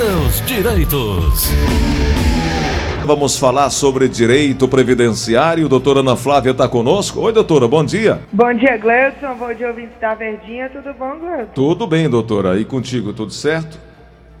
seus direitos. Vamos falar sobre direito previdenciário. Doutora Ana Flávia está conosco. Oi, doutora, bom dia. Bom dia, Gleudson. Bom dia, ouvintes da Verdinha. Tudo bom, Gleudson? Tudo bem, doutora. E contigo, tudo certo?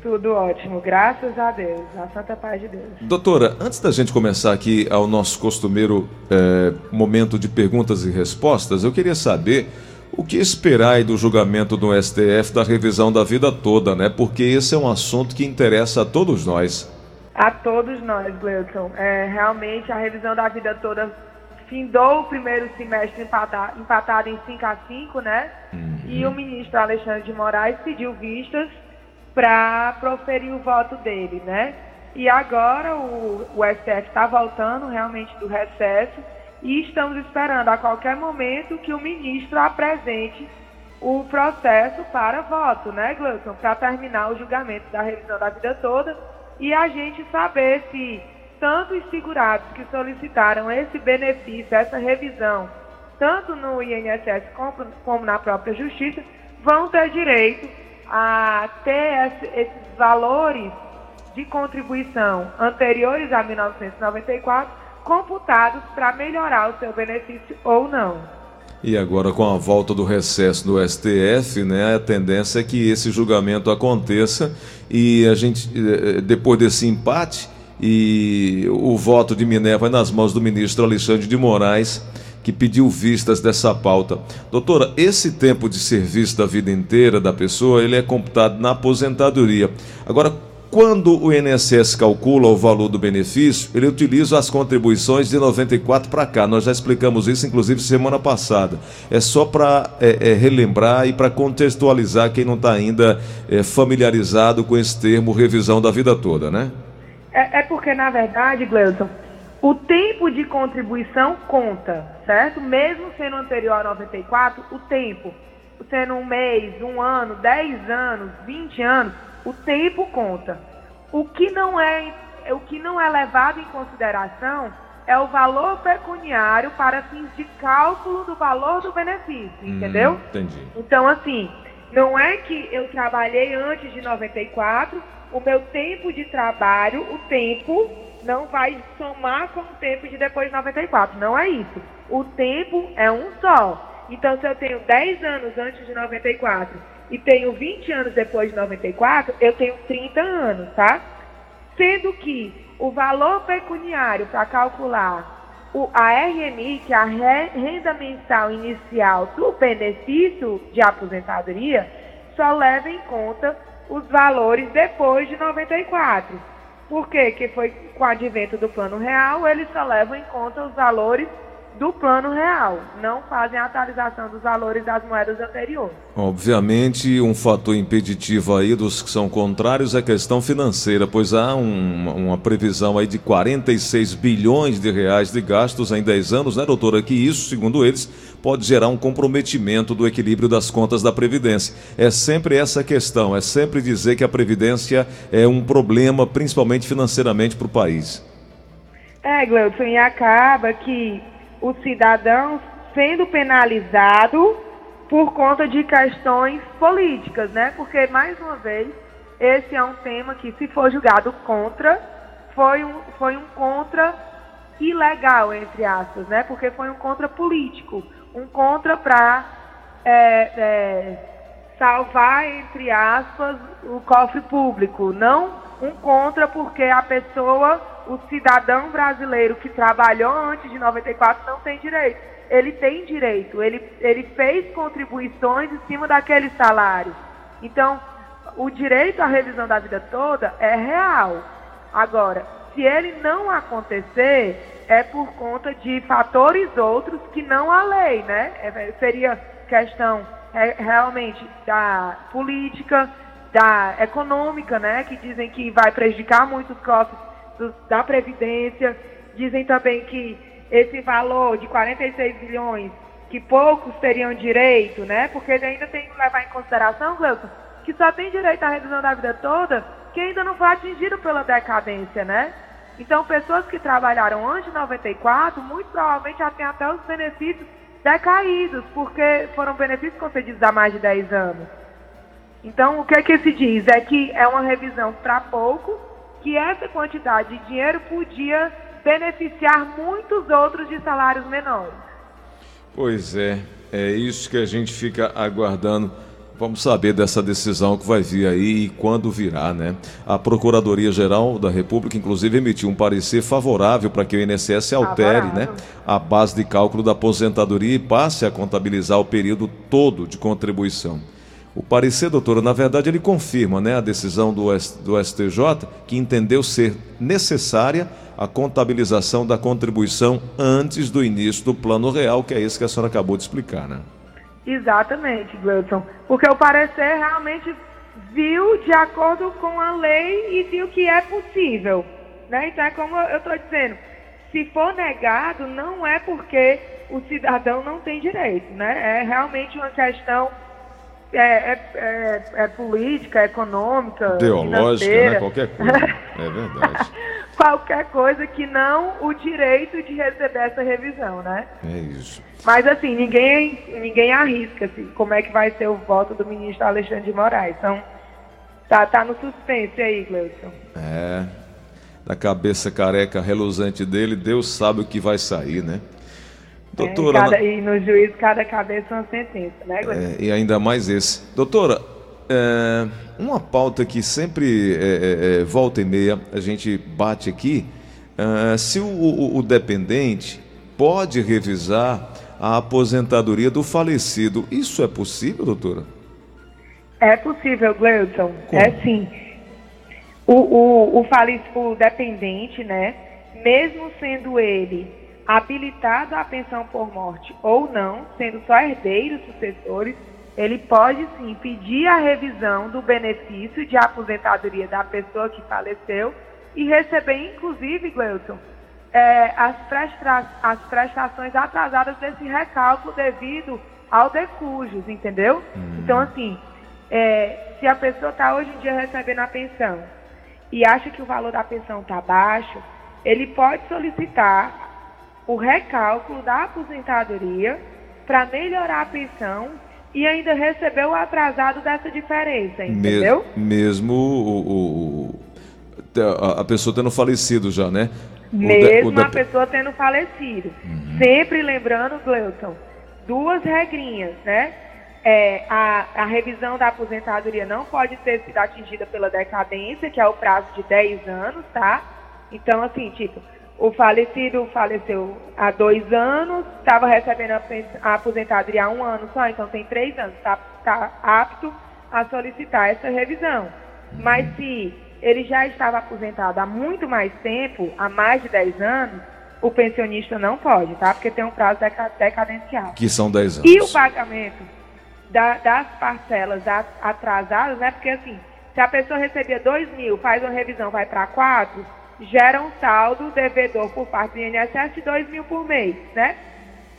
Tudo ótimo, graças a Deus, a santa paz de Deus. Doutora, antes da gente começar aqui ao nosso costumeiro é, momento de perguntas e respostas, eu queria saber o que esperar aí do julgamento do STF da revisão da vida toda, né? Porque esse é um assunto que interessa a todos nós. A todos nós, Gleudson. É, realmente a revisão da vida toda findou o primeiro semestre empatado, empatado em 5 a 5 né? Uhum. E o ministro Alexandre de Moraes pediu vistas para proferir o voto dele, né? E agora o, o STF está voltando realmente do recesso e estamos esperando a qualquer momento que o ministro apresente o processo para voto, né, Gleuton? Para terminar o julgamento da revisão da vida toda e a gente saber se tanto os segurados que solicitaram esse benefício, essa revisão, tanto no INSS como, na própria Justiça, vão ter direito a ter esses valores de contribuição anteriores a 1994 computados para melhorar o seu benefício ou não. E agora, com a volta do recesso do STF, né, a tendência é que esse julgamento aconteça e a gente, eh, depois desse empate, e o voto de Minerva é nas mãos do ministro Alexandre de Moraes, que pediu vistas dessa pauta. Doutora, esse tempo de serviço da vida inteira da pessoa, ele é computado na aposentadoria. Agora, quando o INSS calcula o valor do benefício, ele utiliza as contribuições de 94 para cá. Nós já explicamos isso, inclusive, semana passada. É só para é, é, relembrar e para contextualizar quem não está ainda é, familiarizado com esse termo revisão da vida toda, né? É, é porque, na verdade, Gleuton, o tempo de contribuição conta, certo? Mesmo sendo anterior a 94, o tempo, sendo um mês, um ano, 10 anos, 20 anos o tempo conta. O que não é, o que não é levado em consideração é o valor pecuniário para fins de cálculo do valor do benefício, hum, entendeu? Entendi. Então, assim, não é que eu trabalhei antes de 94, o meu tempo de trabalho, o tempo não vai somar com o tempo de depois de 94. Não é isso. O tempo é um só. Então, se eu tenho 10 anos antes de 94 e tenho 20 anos depois de 94, eu tenho 30 anos, tá? Sendo que o valor pecuniário para calcular o, a RMI, que é a renda mensal inicial do benefício de aposentadoria, só leva em conta os valores depois de 94. Por quê? Que foi com o advento do plano real, eles só levam em conta os valores do plano real, não fazem a atualização dos valores das moedas anteriores. Obviamente, um fator impeditivo aí dos que são contrários é a questão financeira, pois há um, uma previsão aí de 46 bilhões de reais de gastos em 10 anos, né, doutora? Que isso, segundo eles, pode gerar um comprometimento do equilíbrio das contas da Previdência. É sempre essa questão, é sempre dizer que a Previdência é um problema, principalmente financeiramente, para o país. É, Gleudson, e acaba que o cidadão sendo penalizado por conta de questões políticas, né? Porque, mais uma vez, esse é um tema que, se for julgado contra, foi um, foi um contra ilegal, entre aspas, né? Porque foi um contra político, um contra para é, é, salvar, entre aspas, o cofre público, não um contra porque a pessoa o cidadão brasileiro que trabalhou antes de 94 não tem direito. Ele tem direito, ele, ele fez contribuições em cima daquele salário. Então, o direito à revisão da vida toda é real. Agora, se ele não acontecer, é por conta de fatores outros que não a lei, né? É, seria questão é, realmente da política, da econômica, né? Que dizem que vai prejudicar muito os cofres da Previdência. Dizem também que esse valor de 46 bilhões, que poucos teriam direito, né? Porque ainda tem que levar em consideração, Gleuton, que só tem direito à revisão da vida toda quem ainda não foi atingido pela decadência, né? Então, pessoas que trabalharam antes de 94, muito provavelmente já têm até os benefícios decaídos, porque foram benefícios concedidos há mais de 10 anos. Então, o que é que se diz? É que é uma revisão para pouco, que essa quantidade de dinheiro podia beneficiar muitos outros de salários menores. Pois é, é isso que a gente fica aguardando. Vamos saber dessa decisão que vai vir aí e quando virá, né? A Procuradoria-Geral da República, inclusive, emitiu um parecer favorável para que o INSS altere né, a base de cálculo da aposentadoria e passe a contabilizar o período todo de contribuição. O parecer, doutora, na verdade, ele confirma né, a decisão do, do STJ, que entendeu ser necessária a contabilização da contribuição antes do início do plano real, que é esse que a senhora acabou de explicar, né? Exatamente, Gleudson. Porque o parecer realmente viu de acordo com a lei e viu que é possível. Né? Então é como eu estou dizendo, se for negado, não é porque o cidadão não tem direito, né? É realmente uma questão é, é, é, é política, econômica, ideológica, né? qualquer coisa. é verdade. qualquer coisa que não o direito de receber essa revisão, né? É isso. Mas assim, ninguém, ninguém arrisca assim, como é que vai ser o voto do ministro Alexandre de Moraes. Então, tá, tá no suspense aí, Gleison. É. Da cabeça careca reluzente dele, Deus sabe o que vai sair, né? Doutora. É, cada, e no juízo, cada cabeça é uma sentença, né, Gleison? É, e ainda mais esse. Doutora, é, uma pauta que sempre é, é, volta e meia a gente bate aqui, se o, o, o, dependente pode revisar a aposentadoria do falecido, isso é possível, doutora? É possível, Gleudson. É sim. O, o, o, o dependente, né, mesmo sendo ele habilitado à pensão por morte ou não, sendo só herdeiros sucessores, ele pode sim pedir a revisão do benefício de aposentadoria da pessoa que faleceu e receber, inclusive, Gleuton, é, as, presta as prestações atrasadas desse recálculo devido ao decujos, entendeu? Uhum. Então, assim, é, se a pessoa está hoje em dia recebendo a pensão e acha que o valor da pensão está baixo, ele pode solicitar o recálculo da aposentadoria para melhorar a pensão e ainda recebeu o atrasado dessa diferença, entendeu? Mesmo o, o a pessoa tendo falecido já, né? Mesmo de, a pessoa tendo falecido. Uhum. Sempre lembrando, Gleuton, duas regrinhas, né? É, a, a revisão da aposentadoria não pode ter sido atingida pela decadência, que é o prazo de 10 anos, tá? Então, assim, tipo, o falecido faleceu há dois anos, estava recebendo a aposentadoria há um ano só, então tem três anos, está tá apto a solicitar essa revisão. Mas se ele já estava aposentado há muito mais tempo, há mais de 10 anos, o pensionista não pode, tá? Porque tem um prazo decadencial. Que são 10 anos. E o pagamento da, das parcelas atrasadas, né? Porque assim, se a pessoa recebia 2 mil, faz uma revisão, vai para 4 gera um saldo devedor por parte do INSS de 2 mil por mês, né?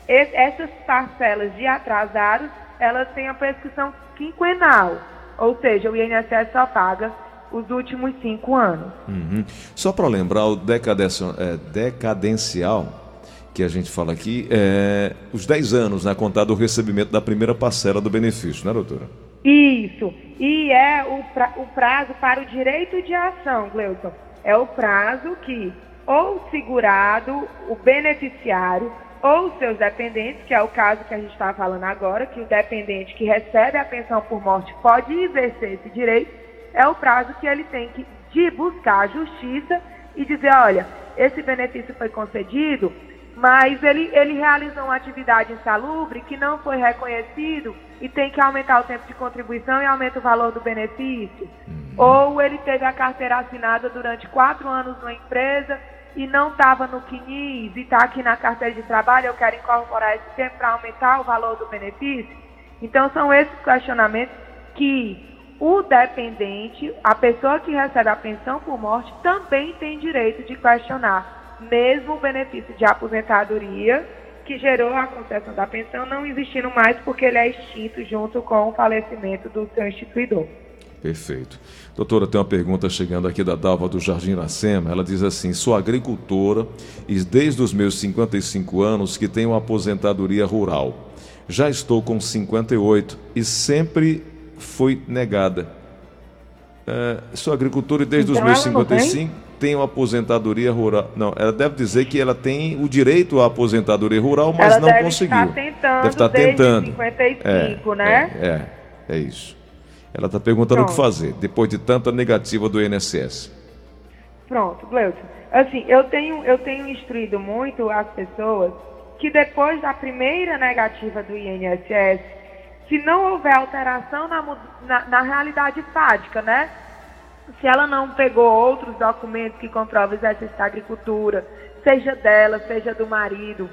essas parcelas de atrasados, elas têm a prescrição quinquenal, ou seja, o INSS só paga os últimos cinco anos. Uhum. Só para lembrar, o é, decadencial que a gente fala aqui é os 10 anos, né, contado o recebimento da primeira parcela do benefício, né, doutora? Isso. E é o, pra, o prazo para o direito de ação, Gleuton é o prazo que ou o segurado, o beneficiário ou seus dependentes, que é o caso que a gente está falando agora, que o dependente que recebe a pensão por morte pode exercer esse direito, é o prazo que ele tem que de buscar a justiça e dizer, olha, esse benefício foi concedido, mas ele, ele realizou uma atividade insalubre que não foi reconhecido e tem que aumentar o tempo de contribuição e aumenta o valor do benefício. Ou ele teve a carteira assinada durante quatro anos numa empresa e não estava no CNIS e está aqui na carteira de trabalho, eu quero incorporar esse tempo para aumentar o valor do benefício. Então, são esses questionamentos que o dependente, a pessoa que recebe a pensão por morte, também tem direito de questionar, mesmo o benefício de aposentadoria que gerou a concessão da pensão não existindo mais porque ele é extinto junto com o falecimento do seu instituidor. Perfeito. Doutora, tem uma pergunta chegando aqui da Dalva do Jardim Iracema. Ela diz assim: sou agricultora e desde os meus 55 anos que tenho aposentadoria rural. Já estou com 58 e sempre foi negada. É, sou agricultora e desde Então os meus ela não tem? 55 tenho apoposentadoria rural. Não, ela deve dizer que ela tem o direito à aposentadoria rural, mas ela não deve conseguiu. estar tentando deve estar tentando. 55, né? É, é, é isso. Ela está perguntando o que Pronto. fazer depois de tanta negativa do INSS. Pronto, Gleuton. Assim, eu tenho, eu tenho instruído muito as pessoas que depois da primeira negativa do INSS, se não houver alteração na, na, na realidade fática, né? Se ela não pegou outros documentos que comprovam o exercício da agricultura, seja dela, seja do marido,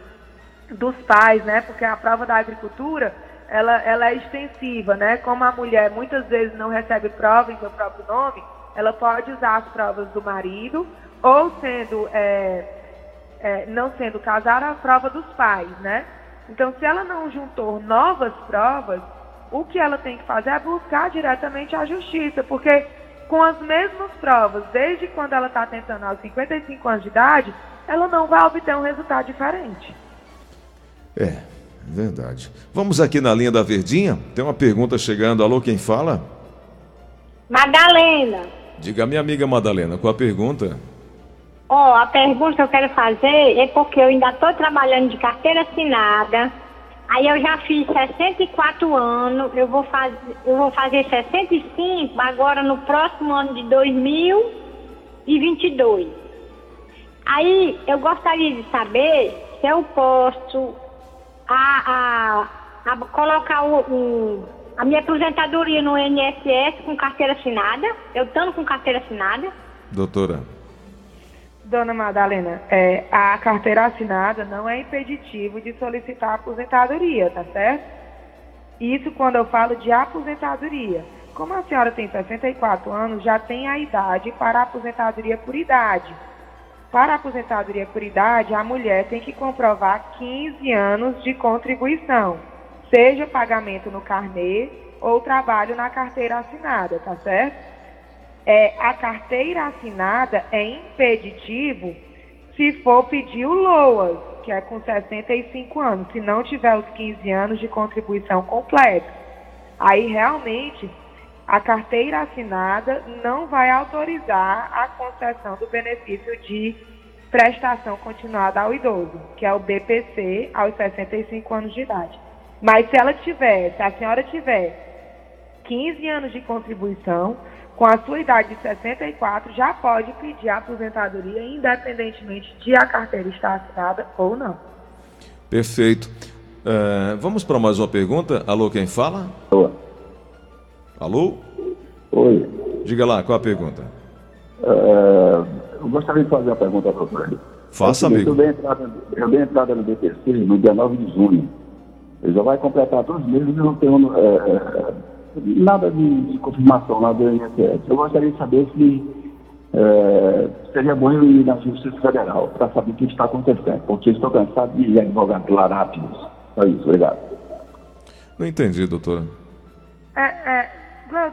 dos pais, né? Porque a prova da agricultura, ela, ela é extensiva, né? Como a mulher muitas vezes não recebe prova em seu próprio nome, ela pode usar as provas do marido, ou sendo, é, é, não sendo casada, a prova dos pais, né? Então, se ela não juntou novas provas, o que ela tem que fazer é buscar diretamente a justiça, porque com as mesmas provas, desde quando ela está tentando aos 55 anos de idade, ela não vai obter um resultado diferente. É, verdade. Vamos aqui na linha da Verdinha. Tem uma pergunta chegando. Alô, quem fala? Madalena, Diga, minha amiga Madalena, qual a pergunta? ó, a pergunta que eu quero fazer é porque eu ainda estou trabalhando de carteira assinada. Aí eu já fiz 64 anos, eu vou, faz, eu vou fazer 65 agora no próximo ano de 2022. Aí eu gostaria de saber se eu posso a, a, a colocar o, o- a minha aposentadoria no INSS com carteira assinada. Eu estando com carteira assinada. Doutora. Dona Madalena, é, a carteira assinada não é impeditivo de solicitar aposentadoria, tá certo? Isso quando eu falo de aposentadoria. Como a senhora tem 64 anos, já tem a idade para a aposentadoria por idade. Para a aposentadoria por idade, a mulher tem que comprovar 15 anos de contribuição, seja pagamento no carnê ou trabalho na carteira assinada, tá certo? É, a carteira assinada é impeditivo se for pedir o LOAS, que é com 65 anos, se não tiver os 15 anos de contribuição completa. Aí realmente a carteira assinada não vai autorizar a concessão do benefício de prestação continuada ao idoso, que é o BPC aos 65 anos de idade. Mas se ela tiver, se a senhora tiver 15 anos de contribuição, com a sua idade de 64, já pode pedir a aposentadoria, independentemente de a carteira estar assinada ou não. Perfeito. É, vamos para mais uma pergunta. Alô, quem fala? Alô? Oi. Diga lá, qual a pergunta? É, eu gostaria de fazer uma pergunta para você. Faça, É seguinte, amigo. Eu dei, entrada, eu dei entrada no BPC no dia 9 de junho. Ele já vai completar dois meses e não tenho é, é, nada de, de confirmação lá do INSS. Eu gostaria de saber se é, seria bom eu ir na Justiça Federal para saber o que está acontecendo, porque estou cansado de advogados lá rápidos. Só isso, obrigado. Não entendi, doutora. É, é,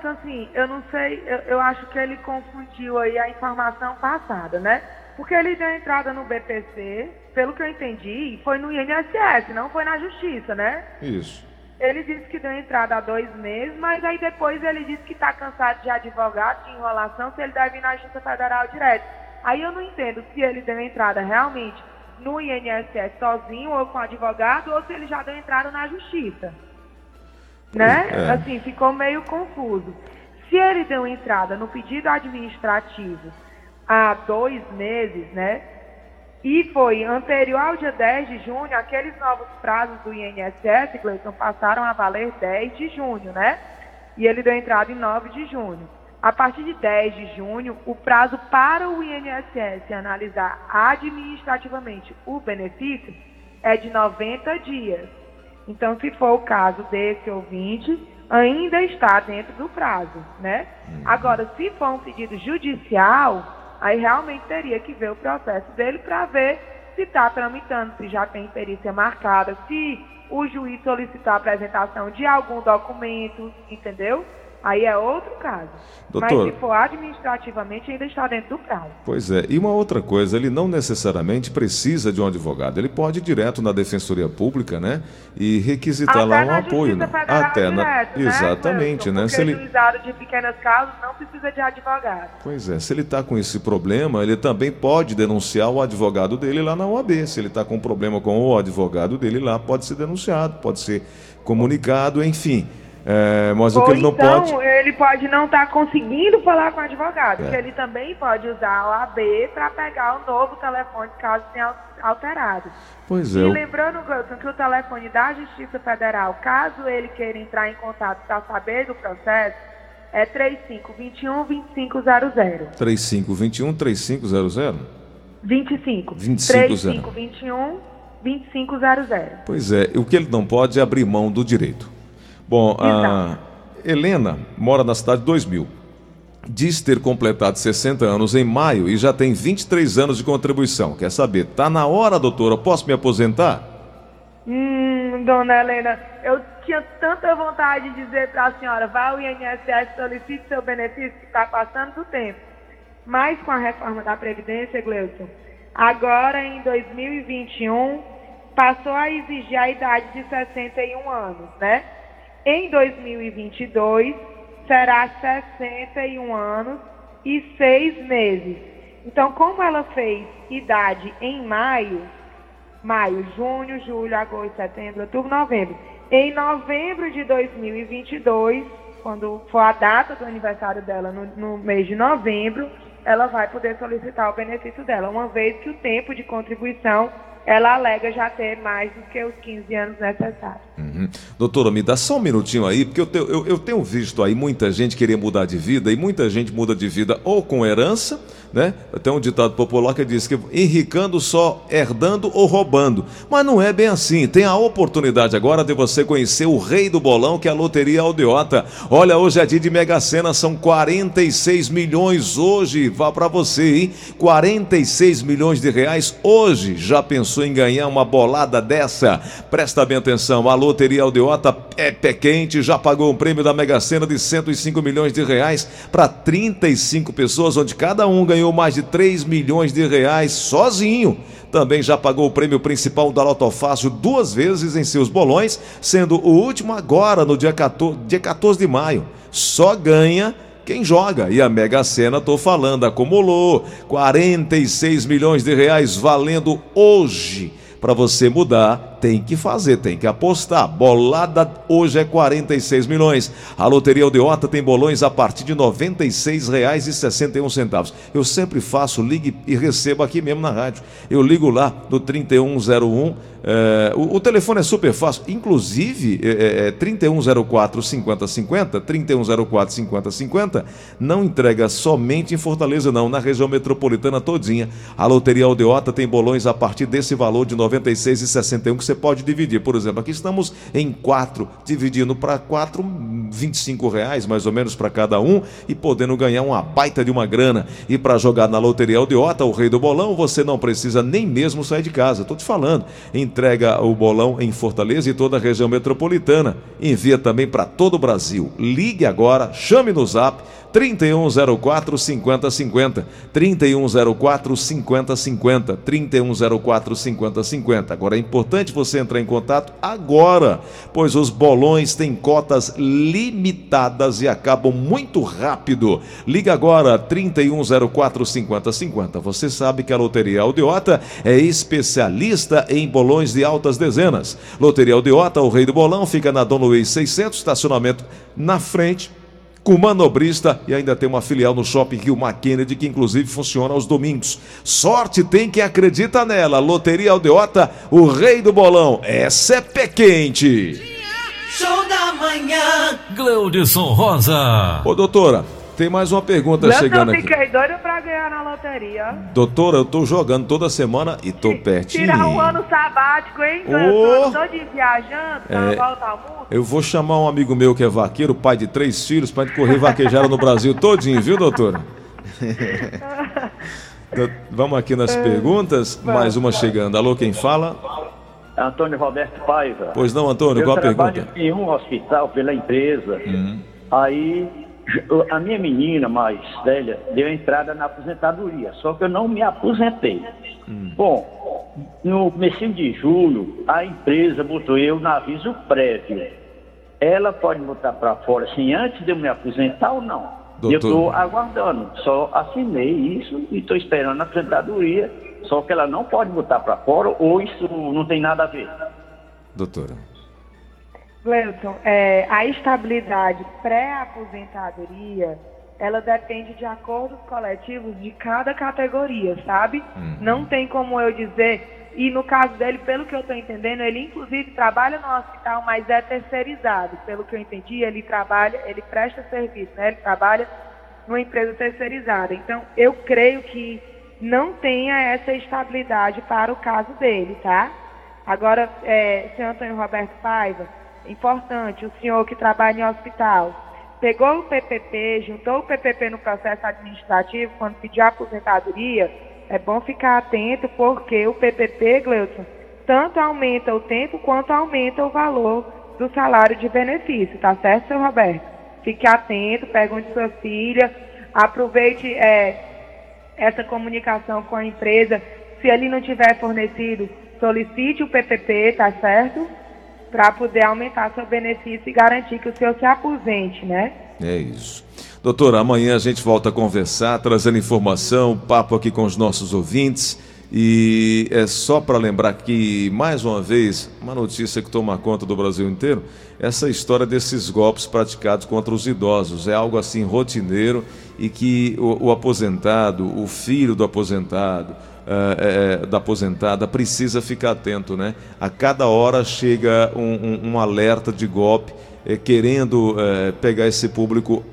Gleuton, assim, eu não sei, eu, eu acho que ele confundiu aí a informação passada, né? Porque ele deu entrada no BPC, pelo que eu entendi, foi no INSS, não foi na Justiça, né? Isso. Ele disse que deu entrada há dois meses, mas aí depois ele disse que está cansado de advogado, de enrolação, se ele deve ir na Justiça Federal direto. Aí eu não entendo se ele deu entrada realmente no INSS sozinho ou com advogado, ou se ele já deu entrada na Justiça. Né? é. Assim, ficou meio confuso. Se ele deu entrada no pedido administrativo há dois meses, né? E foi anterior ao dia 10 de junho, aqueles novos prazos do INSS, Cleiton, passaram a valer 10 de junho, né? E ele deu entrada em 9 de junho. A partir de 10 de junho, o prazo para o INSS analisar administrativamente o benefício é de 90 dias. Então, se for o caso desse ouvinte, ainda está dentro do prazo, né? Agora, se for um pedido judicial, aí realmente teria que ver o processo dele para ver se está tramitando, se já tem perícia marcada, se o juiz solicitar a apresentação de algum documento, entendeu? Aí é outro caso. Doutor. Mas se for administrativamente, ainda está dentro do prazo. Pois é, e uma outra coisa, ele não necessariamente precisa de um advogado, ele pode ir direto na Defensoria Pública, né? E requisitar Até lá um apoio, né? Até na... direto, né, Exatamente, né? Porque Se ele... juizado de pequenas causas não precisa de advogado. Pois é, se ele está com esse problema, ele também pode denunciar o advogado dele lá na OAB. Se ele está com um problema com o advogado dele lá, pode ser denunciado, pode ser comunicado, enfim. É, mas o Ou que ele não então, pode. ele pode não estar conseguindo falar com o advogado, É. que ele também pode usar a OAB para pegar o novo telefone caso tenha alterado. Pois é, E o- lembrando, Gleuton, que o telefone da Justiça Federal, caso ele queira entrar em contato para saber do processo, é 3521-2500. 3521 3500? 25. 2500. 3521-2500. Pois é, o que ele não pode é abrir mão do direito. Bom, a Helena mora na cidade de 2000. Diz ter completado 60 anos em maio e já tem 23 anos de contribuição. Quer saber? Tá na hora, doutora, posso me aposentar? Hum, dona Helena, eu tinha tanta vontade de dizer para a senhora, vá ao INSS, solicite seu benefício, que está passando do tempo. Mas com a reforma da Previdência, Gleuton, agora em 2021, passou a exigir a idade de 61 anos, né? Em 2022, será 61 anos e 6 meses. Então, como ela fez idade em maio, maio, junho, julho, agosto, setembro, outubro, novembro. Em novembro de 2022, quando for a data do aniversário dela, no, no mês de novembro, ela vai poder solicitar o benefício dela, uma vez que o tempo de contribuição ela alega já ter mais do que os 15 anos necessários. Uhum. Doutora, me dá só um minutinho aí, porque eu tenho, eu, eu tenho visto aí muita gente querer mudar de vida e muita gente muda de vida ou com herança, né? Tem um ditado popular que diz que enricando só herdando ou roubando. Mas não é bem assim. Tem a oportunidade agora de você conhecer o rei do bolão, que é a Loteria Aldeota. Olha, hoje é dia de Mega Sena, são 46 milhões hoje. Vá pra você, hein? 46 milhões de reais hoje. Já pensou em ganhar uma bolada dessa? Presta bem atenção, a Loteria Aldeota é pé quente, já pagou um prêmio da Mega Sena de 105 milhões de reais para 35 pessoas, onde cada um ganhou mais de 3 milhões de reais sozinho. Também já pagou o prêmio principal da Lotofácil duas vezes em seus bolões, sendo o último agora no dia 14, dia 14 de maio. Só ganha quem joga. E a Mega Sena, tô falando, acumulou 46 milhões de reais valendo hoje. Para você mudar, tem que fazer, tem que apostar. Bolada hoje é 46 milhões. A Loteria Aldeota tem bolões a partir de R$ 96,61. Eu sempre faço, ligue e recebo aqui mesmo na rádio. Eu ligo lá no 3101. é, o, o telefone é super fácil, inclusive é, é 3104 5050, 3104 5050, não entrega somente em Fortaleza, não, na região metropolitana todinha. A Loteria Aldeota tem bolões a partir desse valor de R$ 96,61 que você pode dividir. Por exemplo, aqui estamos em quatro, dividindo para quatro, 25 reais mais ou menos para cada um e podendo ganhar uma baita de uma grana. E para jogar na Loteria Aldeota, o rei do bolão, você não precisa nem mesmo sair de casa. Estou te falando. Entrega o bolão em Fortaleza e toda a região metropolitana. Envia também para todo o Brasil. Ligue agora, chame no zap 3104 5050. 3104 5050. 3104 5050. Agora é importante você entrar em contato agora, pois os bolões têm cotas limitadas e acabam muito rápido. Liga agora 3104 5050. Você sabe que a Loteria Aldeota é especialista em bolões de altas dezenas. Loteria Aldeota, o rei do bolão, fica na Dom Luiz 600, estacionamento na frente com manobrista e ainda tem uma filial no Shopping Rio Kennedy que inclusive funciona aos domingos. Sorte tem quem acredita nela. Loteria Aldeota, o rei do bolão. Essa é pé quente. Show da manhã. Gleudson Rosa. Ô doutora, tem mais uma pergunta chegando eu aqui. fiquei doida pra ganhar na loteria. Doutora, eu tô jogando toda semana e tô pertinho. Tirar um ano sabático, hein? Eu tô de viajando, tá É. volta ao mundo. Eu vou chamar um amigo meu que é vaqueiro, pai de três filhos, para correr vaquejada no Brasil todinho, viu, doutora? Do- Vamos aqui nas perguntas, mais uma chegando. Alô, quem fala? Antônio Roberto Paiva. Pois não, Antônio, Eu qual a trabalho pergunta? em um hospital pela empresa. Hum. Aí a minha menina mais velha deu entrada na aposentadoria, só que eu não me aposentei. Hum. Bom, no começo de julho, a empresa botou eu no aviso prévio. Ela pode botar para fora assim antes de eu me aposentar ou não? Doutor. Eu estou aguardando, só assinei isso e estou esperando a aposentadoria, só que ela não pode botar para fora ou isso não tem nada a ver. Doutora. Gleuton, é, a estabilidade pré-aposentadoria, ela depende de acordos coletivos de cada categoria, sabe? Uhum. Não tem como eu dizer, e no caso dele, pelo que eu estou entendendo, ele inclusive trabalha no hospital, mas é terceirizado. Pelo que eu entendi, ele trabalha, ele presta serviço, né? Ele trabalha numa empresa terceirizada. Então, eu creio que não tenha essa estabilidade para o caso dele, tá? Agora, é, senhor Antônio Roberto Paiva, importante, o senhor que trabalha em hospital, pegou o PPP, juntou o PPP no processo administrativo quando pediu a aposentadoria, é bom ficar atento porque o PPP, Gleuton, tanto aumenta o tempo quanto aumenta o valor do salário de benefício, tá certo, seu Roberto? Fique atento, pergunte sua filha, aproveite é, essa comunicação com a empresa. Se ele não tiver fornecido, solicite o PPP, tá certo? Para poder aumentar seu benefício e garantir que o senhor se aposente, né? É isso. Doutora, amanhã a gente volta a conversar, trazendo informação, papo aqui com os nossos ouvintes. E é só para lembrar que, mais uma vez, uma notícia que toma conta do Brasil inteiro, essa história desses golpes praticados contra os idosos. É algo assim rotineiro e que o, o aposentado, o filho do aposentado, uh, da aposentada precisa ficar atento, né? A cada hora chega um, um, um alerta de golpe eh, querendo pegar esse público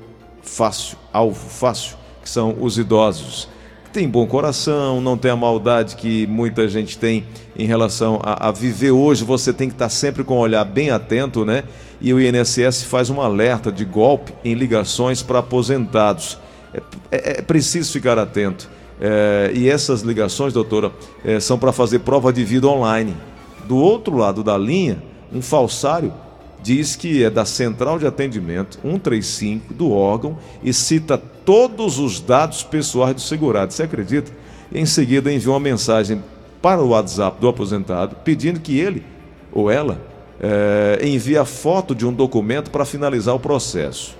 fácil, alvo fácil, que são os idosos. Tem bom coração, não tem a maldade que muita gente tem em relação a, a viver hoje. Você tem que estar sempre com o olhar bem atento, né? E o INSS faz um alerta de golpe em ligações para aposentados. É, é, é preciso ficar atento. É, e essas ligações, doutora, é, são para fazer prova de vida online. Do outro lado da linha, um falsário diz que é da central de atendimento 135 do órgão e cita todos os dados pessoais do segurado. Você acredita? Em seguida envia uma mensagem para o WhatsApp do aposentado pedindo que ele ou ela é, envie a foto de um documento para finalizar o processo.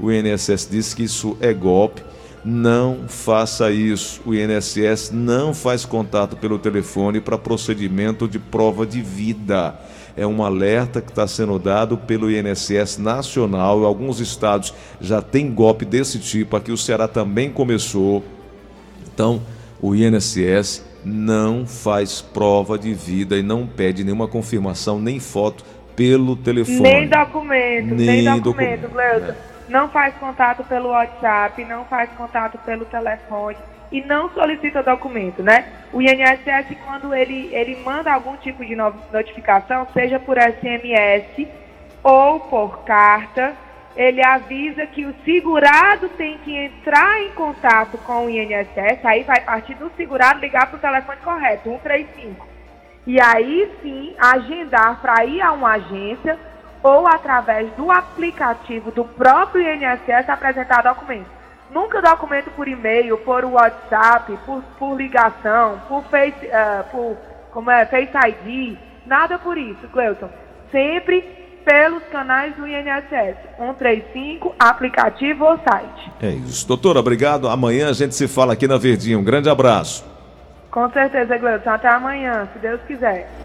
O INSS diz que isso é golpe não faça isso. O INSS não faz contato pelo telefone para procedimento de prova de vida. É um alerta que está sendo dado pelo INSS nacional. Alguns estados já têm golpe desse tipo. Aqui o Ceará também começou. Então, o INSS não faz prova de vida e não pede nenhuma confirmação nem foto pelo telefone. Nem documento, nem, nem documento, documento. Não faz contato pelo WhatsApp, não faz contato pelo telefone e não solicita documento, né? O INSS, quando ele, ele manda algum tipo de notificação, seja por SMS ou por carta, ele avisa que o segurado tem que entrar em contato com o INSS, aí vai partir do segurado ligar para o telefone correto, 135. E aí sim agendar para ir a uma agência ou através do aplicativo do próprio INSS apresentar documento. Nunca documento por e-mail, por WhatsApp, por, por ligação, por Face, uh, por, como é, Face ID, nada por isso, Cleuton. Sempre pelos canais do INSS, 135, aplicativo ou site. É isso. Doutora, obrigado. Amanhã a gente se fala aqui na Verdinha. Um grande abraço. Com certeza, Gleuton. Até amanhã, se Deus quiser.